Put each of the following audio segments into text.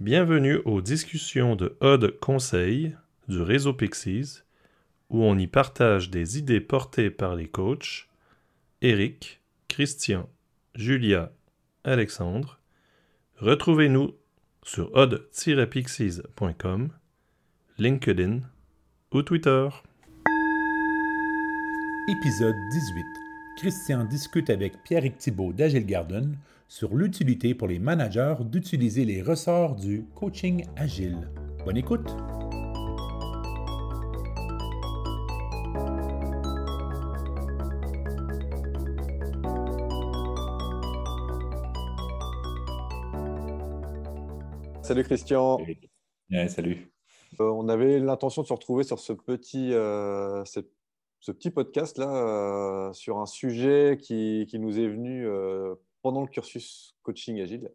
Bienvenue aux discussions de Odd Conseil du réseau Pixies, où on y partage des idées portées par les coachs Eric, Christian, Julia, Alexandre. Retrouvez-nous sur odd-pixies.com, LinkedIn ou Twitter. Épisode 18. Christian discute avec Pierre Thibault d'Agile Garden sur l'utilité pour les managers d'utiliser les ressorts du coaching agile. Bonne écoute! Salut Christian. salut. Euh, on avait l'intention de se retrouver sur ce petit, euh, ce, petit podcast là euh, sur un sujet qui, qui nous est venu pendant le cursus coaching agile,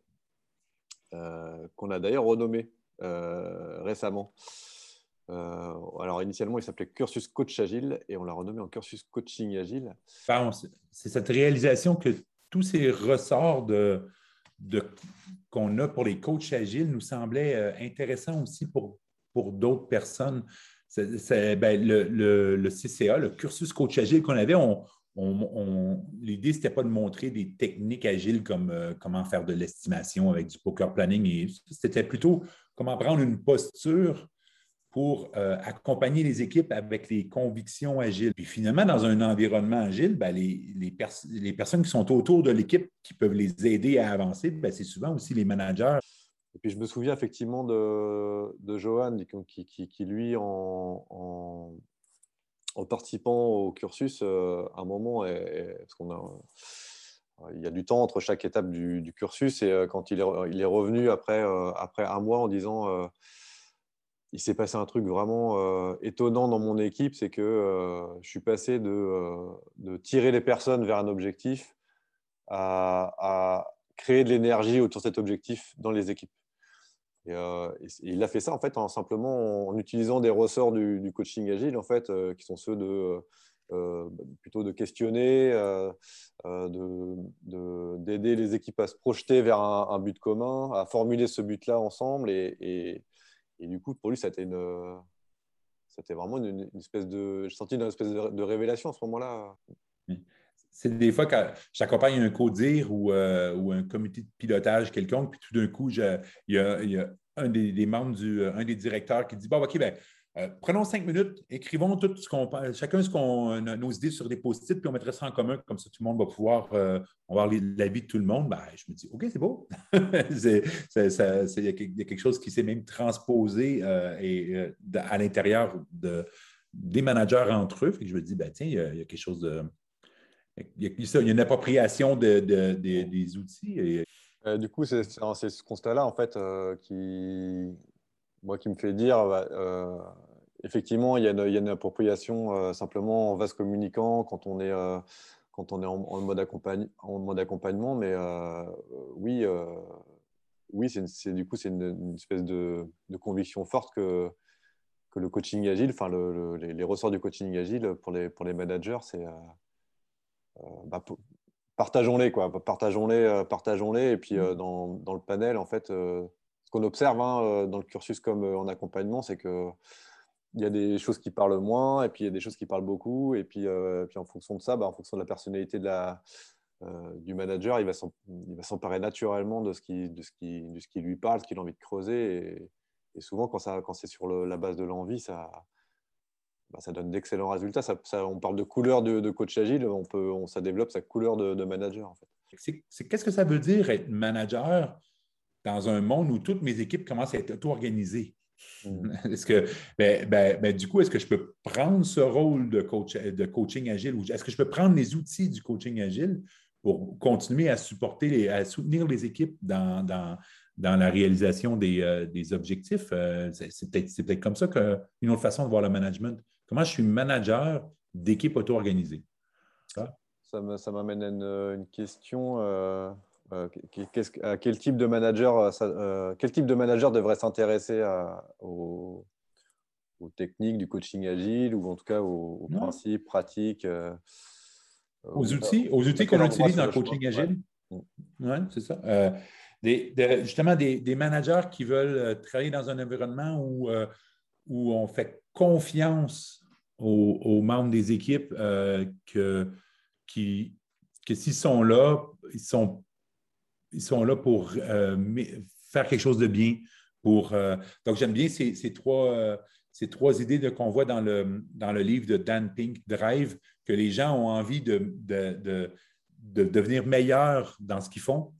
euh, qu'on a d'ailleurs renommé euh, récemment. Euh, alors initialement, il s'appelait cursus coach agile et on l'a renommé en cursus coaching agile. C'est cette réalisation que tous ces ressorts de, qu'on a pour les coachs agiles nous semblaient intéressants aussi pour, pour d'autres personnes. Ben, le, le, CCA, le cursus coach agile qu'on avait, on, l'idée, ce n'était pas de montrer des techniques agiles comme euh, comment faire de l'estimation avec du poker planning. C'était plutôt comment prendre une posture pour euh, accompagner les équipes avec les convictions agiles. Puis finalement, dans un environnement agile, ben, les, personnes qui sont autour de l'équipe qui peuvent les aider à avancer, ben, c'est souvent aussi les managers. Et puis je me souviens effectivement de, de Johan qui, lui, en, en participant au cursus, euh, un moment, parce qu'on a, euh, il y a du temps entre chaque étape du, cursus, et euh, quand il est, revenu après, après un mois en disant il s'est passé un truc vraiment étonnant dans mon équipe, c'est que je suis passé de, de, tirer les personnes vers un objectif à, à créer de l'énergie autour de cet objectif dans les équipes. Euh, et, il a fait ça en fait en, simplement en, utilisant des ressorts du, coaching agile en fait, euh, qui sont ceux de euh, plutôt de questionner, d'aider les équipes à se projeter vers un, but commun, à formuler ce but-là ensemble. Et, et, du coup, pour lui, c'était une, c'était vraiment une, espèce de, j'ai senti une espèce de, révélation à ce moment-là. C'est des fois quand j'accompagne un codir ou, ou, un comité de pilotage quelconque, puis tout d'un coup, il y a, un des, membres, du, euh, un des directeurs qui dit Bon, OK, ben, euh, prenons cinq minutes, écrivons tout ce qu'on chacun ce qu'on nos idées sur des post-it, puis on mettrait ça en commun, comme ça tout le monde va pouvoir euh, voir l'avis de tout le monde. Ben, je me dis OK, c'est beau. Il y, a quelque chose qui s'est même transposé et, à l'intérieur de, des managers entre eux. je me dis, ben, tiens, il y, a, quelque chose de. Il y a, une appropriation de, des outils. Euh, du coup, c'est ce constat-là, en fait, euh, qui, moi, qui me fait dire, bah, euh, effectivement, il y, a une, appropriation simplement en vase communicant quand on est, quand on est en, mode, en mode accompagnement, mais oui, oui c'est du coup, c'est une, espèce de, conviction forte que, que le coaching agile, enfin, les, ressorts du coaching agile pour les, pour les managers, c'est bah, partageons-les, quoi. Partageons-les, euh, partageons-les. Et puis euh, dans, dans, le panel, en fait, euh, ce qu'on observe hein, dans le cursus comme en accompagnement, c'est que il y a des choses qui parlent moins, et puis il y a des choses qui parlent beaucoup. Et puis, puis en fonction de ça, bah, en fonction de la personnalité de la, du manager, il va s'emparer naturellement de ce, qui, de, ce qui, de ce qui lui parle, ce qu'il a envie de creuser. Et, souvent, quand, ça, quand c'est sur la base de l'envie, ça, bah, ça donne d'excellents résultats. Ça, on parle de couleur de, coach agile, on peut, on, ça développe sa couleur de, manager. En fait. qu'est-ce que ça veut dire être manager dans un monde où toutes mes équipes commencent à être auto-organisées? Hmm. Est-ce que, ben, ben, ben, du coup, est-ce que je peux prendre ce rôle de, coach, de coaching agile ou est-ce que je peux prendre les outils du coaching agile pour continuer à supporter, à soutenir les équipes dans, dans, dans la réalisation des, euh, des objectifs? Euh, c'est peut-être peut comme ça qu'une autre façon de voir le management. Comment je suis manager d'équipe auto-organisée? Ça, ça m'amène à une, question. Euh, euh, quel type de manager, euh, quel type de manager devrait s'intéresser aux, techniques du coaching agile ou en tout cas aux, principes, pratiques Aux outils, aux outils qu'on utilise dans le coaching agile? Oui, c'est ça. justement des, managers qui veulent travailler dans un environnement où, où on fait confiance aux, membres des équipes que, qui, s'ils sont là, ils sont, ils sont là pour faire quelque chose de bien. Pour, donc, j'aime bien ces, trois, ces trois idées qu'on voit dans le, dans le livre de Dan Pink, Drive, que les gens ont envie de, de, devenir meilleurs dans ce qu'ils font,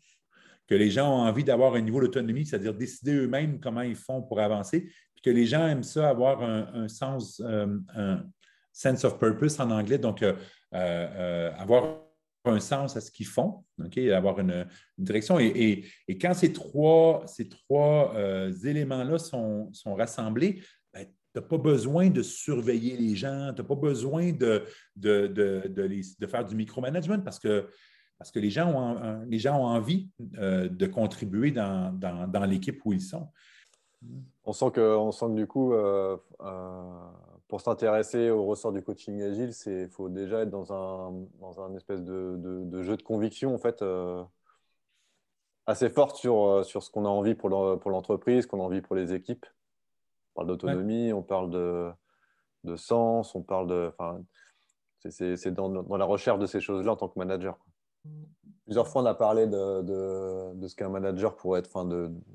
que les gens ont envie d'avoir un niveau d'autonomie, c'est-à-dire décider eux-mêmes comment ils font pour avancer, puis que les gens aiment ça, avoir un, sens, euh, un sense of purpose en anglais, donc euh, euh, avoir un sens à ce qu'ils font, avoir une, direction. Et, quand ces trois, ces trois éléments-là sont, sont, rassemblés, tu n'as pas besoin de surveiller les gens, tu n'as pas besoin de, de, de, faire du micromanagement parce que, parce que les, gens ont, les gens ont envie de contribuer dans, l'équipe où ils sont. On sent que, on sent que du coup, euh, euh, pour s'intéresser au ressort du coaching agile, il faut déjà être dans un, dans un espèce de, jeu de conviction en fait, assez forte sur, sur ce qu'on a envie pour l'entreprise, qu'on a envie pour les équipes parle d'autonomie, on parle de, de, sens, on parle de. C'est dans, dans, la recherche de ces choses-là en tant que manager. Plusieurs fois, on a parlé de, de, de ce qu'un manager pourrait être, enfin,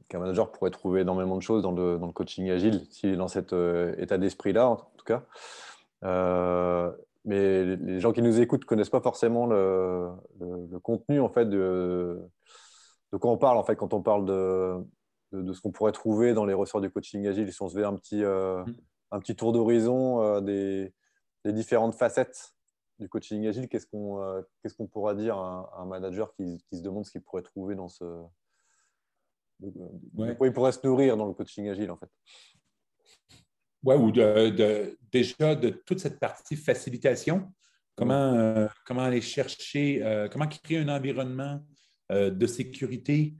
qu'un manager pourrait trouver énormément de choses dans le, dans le coaching agile, s'il est dans cet euh, état d'esprit-là, en tout cas. Euh, mais les gens qui nous écoutent ne connaissent pas forcément le, le, contenu en fait de, de quoi on parle en fait quand on parle de, de, ce qu'on pourrait trouver dans les ressorts du coaching agile. Si on se fait un petit, euh, mm. un petit tour d'horizon euh, des, différentes facettes du coaching agile, qu'est-ce qu'on euh, qu'est-ce qu'on pourra dire à un, manager qui, se demande ce qu'il pourrait trouver dans ce. Il pourrait se nourrir dans le coaching agile, en fait? Oui, ou de, déjà de toute cette partie facilitation. Comment, comment aller chercher, comment créer un environnement de sécurité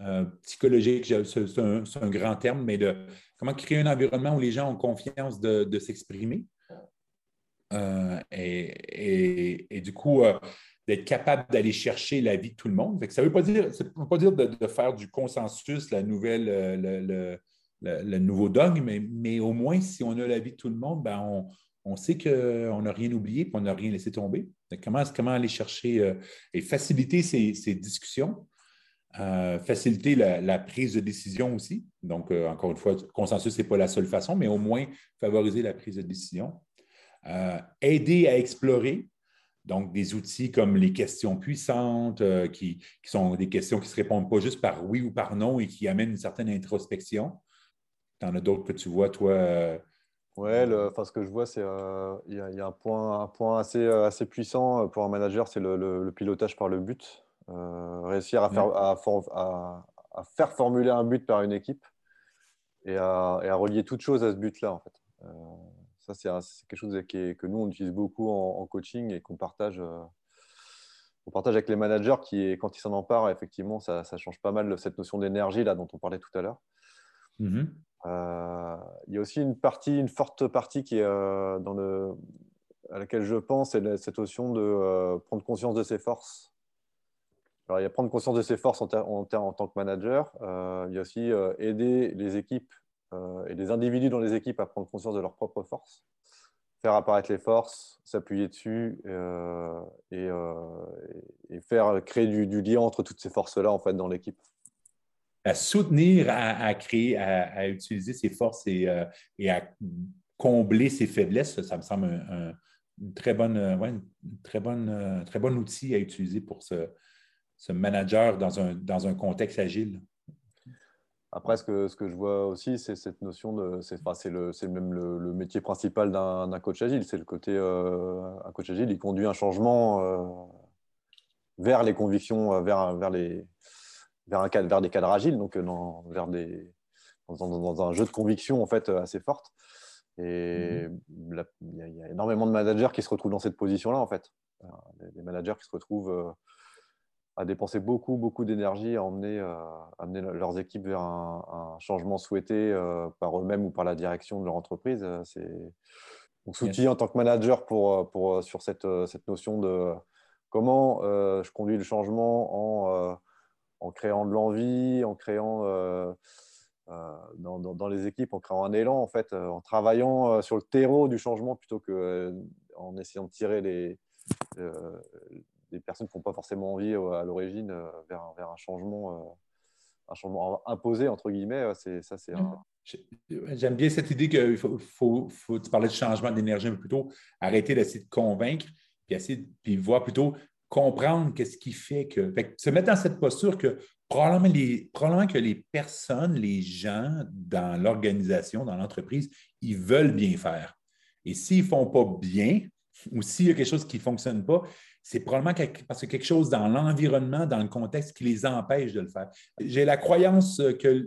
euh, psychologique, c'est un, grand terme, mais de comment créer un environnement où les gens ont confiance de, s'exprimer? Euh, et, du coup, euh, d'être capable d'aller chercher la vie de tout le monde. ça ne veut pas dire, de, faire du consensus, la nouvelle, le, nouveau dogme, mais, au moins, si on a la vie de tout le monde, ben on, sait qu'on n'a rien oublié et on n'a rien laissé tomber. comment, comment aller chercher et faciliter ces discussions euh, faciliter la, prise de décision aussi. Donc, euh, encore une fois, consensus, ce n'est pas la seule façon, mais au moins favoriser la prise de décision. Euh, aider à explorer, donc des outils comme les questions puissantes, qui, sont des questions qui ne se répondent pas juste par oui ou par non et qui amènent une certaine introspection. Tu en as d'autres que tu vois, toi Oui, enfin, ce que je vois, c'est qu'il y, a un point, un point assez, assez puissant pour un manager, c'est le, pilotage par le but. Euh, réussir à faire, à, faire, formuler un but par une équipe et à, relier toute chose à ce but-là, en fait. Euh, ça, c'est quelque chose que nous, on utilise beaucoup en, coaching et qu'on partage, euh, on partage avec les managers qui, quand ils s'en emparent, effectivement, ça, change pas mal cette notion d'énergie là dont on parlait tout à l'heure. Mm-hmm. il y a aussi une partie, une forte partie qui est dans le, à laquelle je pense, c'est cette notion de prendre conscience de ses forces alors, il y a prendre conscience de ses forces en, en, en tant que manager. Euh, il y a aussi euh, aider les équipes euh, et les individus dans les équipes à prendre conscience de leurs propres forces, faire apparaître les forces, s'appuyer dessus et, faire créer du, lien entre toutes ces forces-là en fait, dans l'équipe. À soutenir, à, créer, à, utiliser ses forces et, à combler ses faiblesses, ça me semble un, très bonne, très, bonne, très bon outil à utiliser pour ce, ce manager dans un, dans un contexte agile. Après, ce que, ce que je vois aussi, c'est cette notion de. C'est enfin, le, même le, métier principal d'un coach agile. C'est le côté. Euh, un coach agile, il conduit un changement euh, vers les convictions, euh, vers, vers, les, vers, un, vers des cadres agiles, donc dans, vers des, dans, un jeu de convictions en fait, assez forte. Et mm-hmm. il y, a énormément de managers qui se retrouvent dans cette position-là, en fait. Des managers qui se retrouvent à dépenser beaucoup, beaucoup d'énergie à emmener, euh, amener leurs équipes vers un, changement souhaité euh, par eux-mêmes ou par la direction de leur entreprise. Euh, c'est donc en tant que manager pour, pour, sur cette, cette notion de comment je conduis le changement en, en créant de l'envie, en créant dans, dans, les équipes, en créant un élan, en fait, en travaillant sur le terreau du changement plutôt qu'en essayant de tirer les, des personnes qui n'ont pas forcément envie à l'origine vers, vers, un changement un changement imposé, entre guillemets, c'est, ça, c'est J'aime bien cette idée qu'il faut, faut, faut, tu parlais de changement d'énergie un peu plus tôt, arrêter d'essayer de convaincre, puis essayer puis voir plutôt comprendre qu'est-ce qui fait que, Se mettre dans cette posture que probablement, les, probablement que les personnes, les gens dans l'organisation, dans l'entreprise, ils veulent bien faire. Et s'ils ne font pas bien, ou s'il y a quelque chose qui ne fonctionne pas, c'est probablement parce que quelque chose dans l'environnement, dans le contexte qui les empêche de le faire. J'ai la croyance que,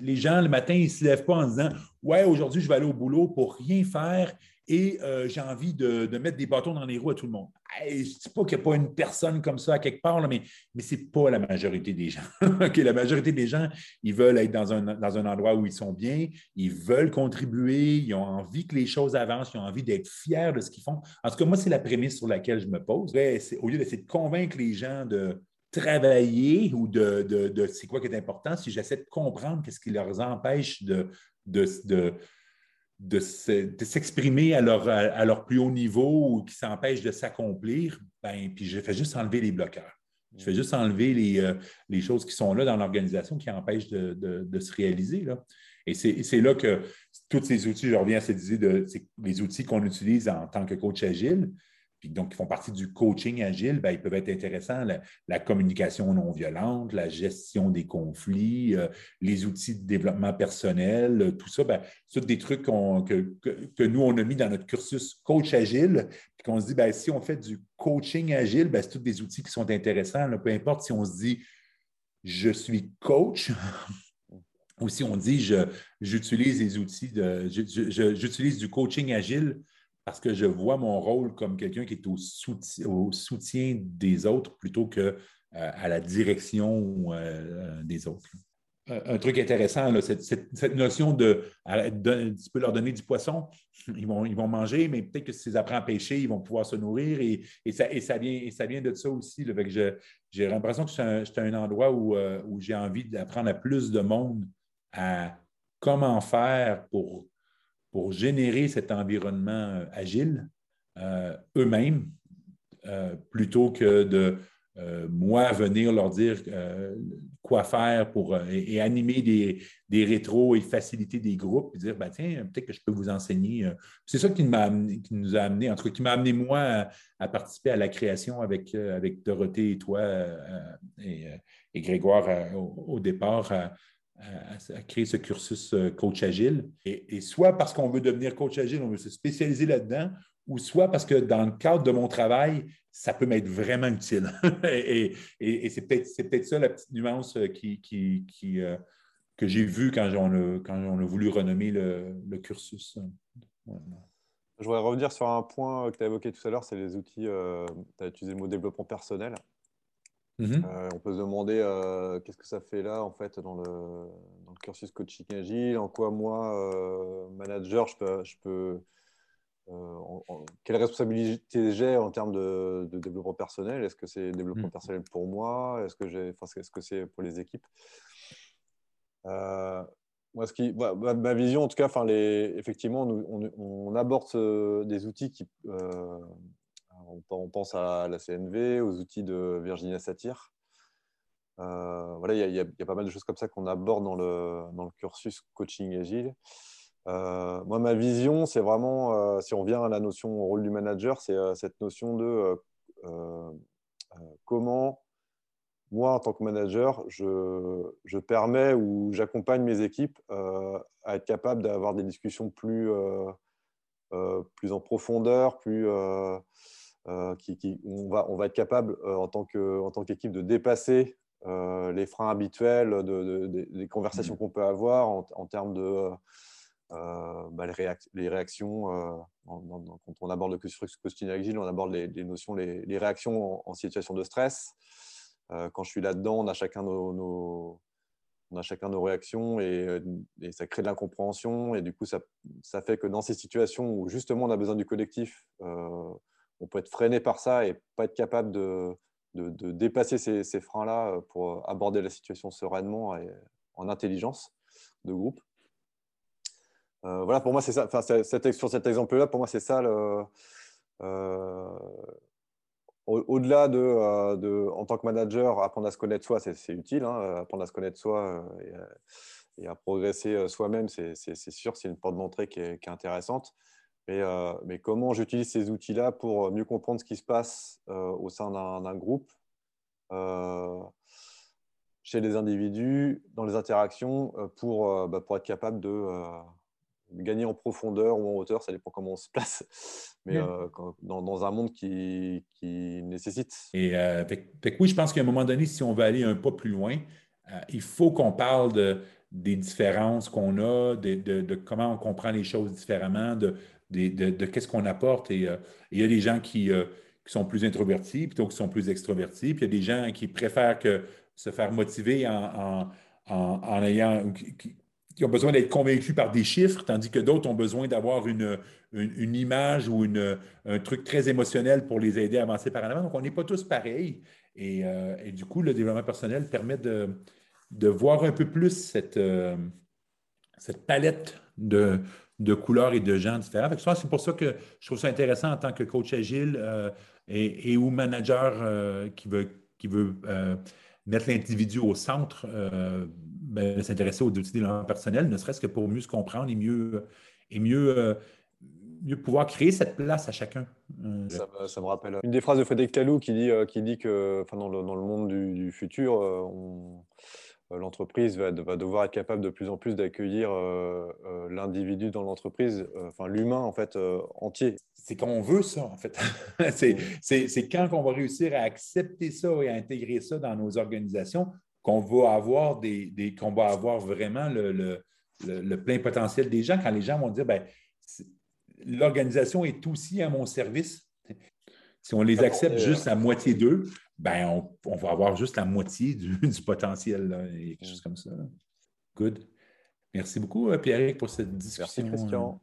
les gens, le matin, ils ne se lèvent pas en disant Ouais, aujourd'hui, je vais aller au boulot pour rien faire et euh, j'ai envie de, mettre des bâtons dans les roues à tout le monde. Je ne dis pas qu'il n'y a pas une personne comme ça à quelque part, mais, mais ce n'est pas la majorité des gens. la majorité des gens, ils veulent être dans un, dans un endroit où ils sont bien, ils veulent contribuer, ils ont envie que les choses avancent, ils ont envie d'être fiers de ce qu'ils font. En tout cas, moi, c'est la prémisse sur laquelle je me pose. Au lieu d'essayer de convaincre les gens de travailler ou de, de, c'est quoi qui est important, si j'essaie de comprendre qu'est-ce qui leur empêche de, de, de s'exprimer à leur, à, leur, plus haut niveau ou qui s'empêchent de s'accomplir, ben, puis je fais juste enlever les bloqueurs. Je fais juste enlever les, euh, les choses qui sont là dans l'organisation qui empêchent de, de, se réaliser. Là. Et c'est là que tous ces outils, je reviens à cette idée de les outils qu'on utilise en tant que coach agile, donc, ils font partie du coaching agile, ben, ils peuvent être intéressants. La, communication non violente, la gestion des conflits, euh, les outils de développement personnel, euh, tout ça, ben, c'est des trucs que, nous, on a mis dans notre cursus coach agile, puis qu'on se dit, ben, si on fait du coaching agile, ben, c'est tous des outils qui sont intéressants. peu importe si on se dit, je suis coach, ou si on dit, j'utilise les outils de, j'utilise du coaching agile parce que je vois mon rôle comme quelqu'un qui est au, soutien, des autres plutôt qu'à euh, à la direction euh, des autres. Un, truc intéressant, cette, notion de, tu peux leur donner du poisson, ils vont, ils vont manger, mais peut-être que si tu les apprends à pêcher, ils vont pouvoir se nourrir et, ça, et ça, vient, et ça vient de ça aussi. j'ai l'impression que c'est un, endroit où, euh, où j'ai envie d'apprendre à plus de monde à comment faire pour pour générer cet environnement euh, agile euh, eux-mêmes, euh, plutôt que de moi venir leur dire quoi faire pour et, animer des, rétros et faciliter des groupes et dire ben, tiens, peut-être que je peux vous enseigner. C'est ça qui, qui, nous a amené, en tout cas, qui m'a amené moi à, participer à la création avec, avec Dorothée et toi et, Grégoire au, départ créer ce cursus euh, coach agile. Et, soit parce qu'on veut devenir coach agile, on veut se spécialiser là-dedans, ou soit parce que dans le cadre de mon travail, ça peut m'être vraiment utile. et, c'est peut-être ça la petite nuance euh, qui, qui, euh, que j'ai vue quand on, a, quand on a voulu renommer le, cursus. Je voudrais revenir sur un point que tu as évoqué tout à l'heure, c'est les outils, tu as utilisé le mot développement personnel. Mhm. Euh, on peut se demander euh, qu'est-ce que ça fait là en fait dans le, dans le cursus coaching agile, en quoi moi, euh, manager, je peux, je peux quelle responsabilité j'ai en termes de, développement personnel? Est-ce que c'est développement mhm. personnel pour moi? Est-ce que j'ai, enfin, est-ce que c'est pour les équipes? Moi, ce qui, ma, vision, en tout cas, les, effectivement, on, on, aborde des outils qui, on, pense à la CNV, aux outils de Virginia Satir. Euh, voilà, il y, a pas mal de choses comme ça qu'on aborde dans le, dans le, cursus coaching agile. Euh, moi, ma vision, c'est vraiment, euh, si on vient à la notion au rôle du manager, c'est cette notion de comment, moi, en tant que manager, je, je permets ou j'accompagne mes équipes à être capable d'avoir des discussions plus, plus en profondeur, plus euh, qui, on, va, on va être capable euh, en tant qu'équipe de dépasser euh, les freins habituels de, des conversations mmh. qu'on peut avoir en, termes de bah, les, réactions. quand on aborde le costume agile, on aborde les, notions, les, réactions en, situation de stress. quand je suis là-dedans, on a chacun nos, on a chacun nos réactions et, ça crée de l'incompréhension. Et du coup, ça, ça, fait que dans ces situations où justement on a besoin du collectif, on peut être freiné par ça et pas être capable de, de, dépasser ces, freins-là pour aborder la situation sereinement et en intelligence de groupe. voilà, pour moi, c'est ça. sur cet exemple-là, pour moi, c'est ça le, au-delà de, de, en tant que manager, apprendre à se connaître soi, c'est utile. Hein, apprendre à se connaître soi et, à progresser soi-même, c'est sûr, c'est une porte d'entrée qui, est intéressante. Mais, mais comment j'utilise ces outils-là pour mieux comprendre ce qui se passe au sein d'un groupe, chez les individus, dans les interactions, pour, bah, pour être capable de gagner en profondeur ou en hauteur, ça dépend comment on se place, mais euh, dans, un monde qui, nécessite. Et euh, oui, je pense qu'à un moment donné, si on veut aller un pas plus loin, euh, il faut qu'on parle de, des différences qu'on a, de, comment on comprend les choses différemment, de, de, qu'est-ce qu'on apporte. Et il y a des gens qui, sont plus introvertis plutôt qui sont plus extrovertis, puis il y a des gens qui préfèrent se faire motiver en, en, ayant qui ont besoin d'être convaincus par des chiffres, tandis que d'autres ont besoin d'avoir une, une, image ou une, un truc très émotionnel pour les aider à avancer par en avant. Donc, on n'est pas tous pareils. Et, euh, et, du coup, le développement personnel permet de, de voir un peu plus cette, euh, cette palette de, de, couleurs et de gens différents. C'est pour ça que je trouve ça intéressant en tant que coach agile euh, et, ou manager qui veut, qui veut mettre l'individu au centre, euh, ben, s'intéresser aux outils développement personnel, ne serait-ce que pour mieux se comprendre et mieux, euh, pouvoir créer cette place à chacun. Euh, ça, me rappelle une des phrases de Frédéric Laloux qui dit, que dans le, dans, le, monde du, futur, l'entreprise va, va, devoir être capable de plus en plus d'accueillir l'individu dans l'entreprise, enfin l'humain en fait entier c'est qu'on veut ça, en fait. c'est quand on va réussir à accepter ça et à intégrer ça dans nos organisations qu'on va avoir des, qu'on va avoir vraiment le, plein potentiel des gens, quand les gens vont dire ben, l'organisation est aussi à mon service. Si on les accepte juste à moitié d'eux, ben on, va avoir juste la moitié du, potentiel et quelque chose comme ça. Good. Merci beaucoup, euh, Pierre, pour cette discussion. Merci, Christian.